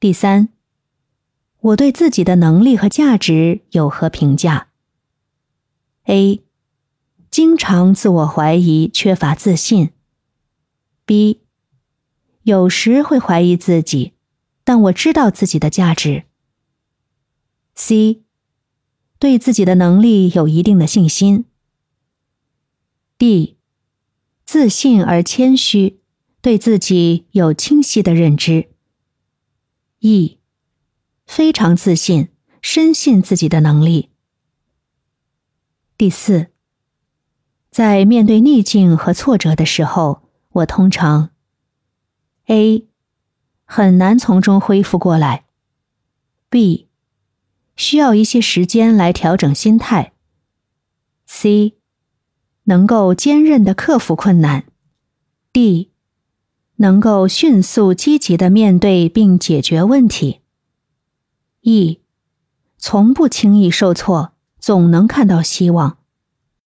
第三，我对自己的能力和价值有何评价？A，经常自我怀疑，缺乏自信。B，有时会怀疑自己，但我知道自己的价值。C，对自己的能力有一定的信心。D，自信而谦虚，对自己有清晰的认知。E，非常自信，深信自己的能力。第四，在面对逆境和挫折的时候，我通常 A 很难从中恢复过来，B 需要一些时间来调整心态，C 能够坚韧的克服困难，D。能够迅速积极的面对并解决问题。E，从不轻易受挫，总能看到希望。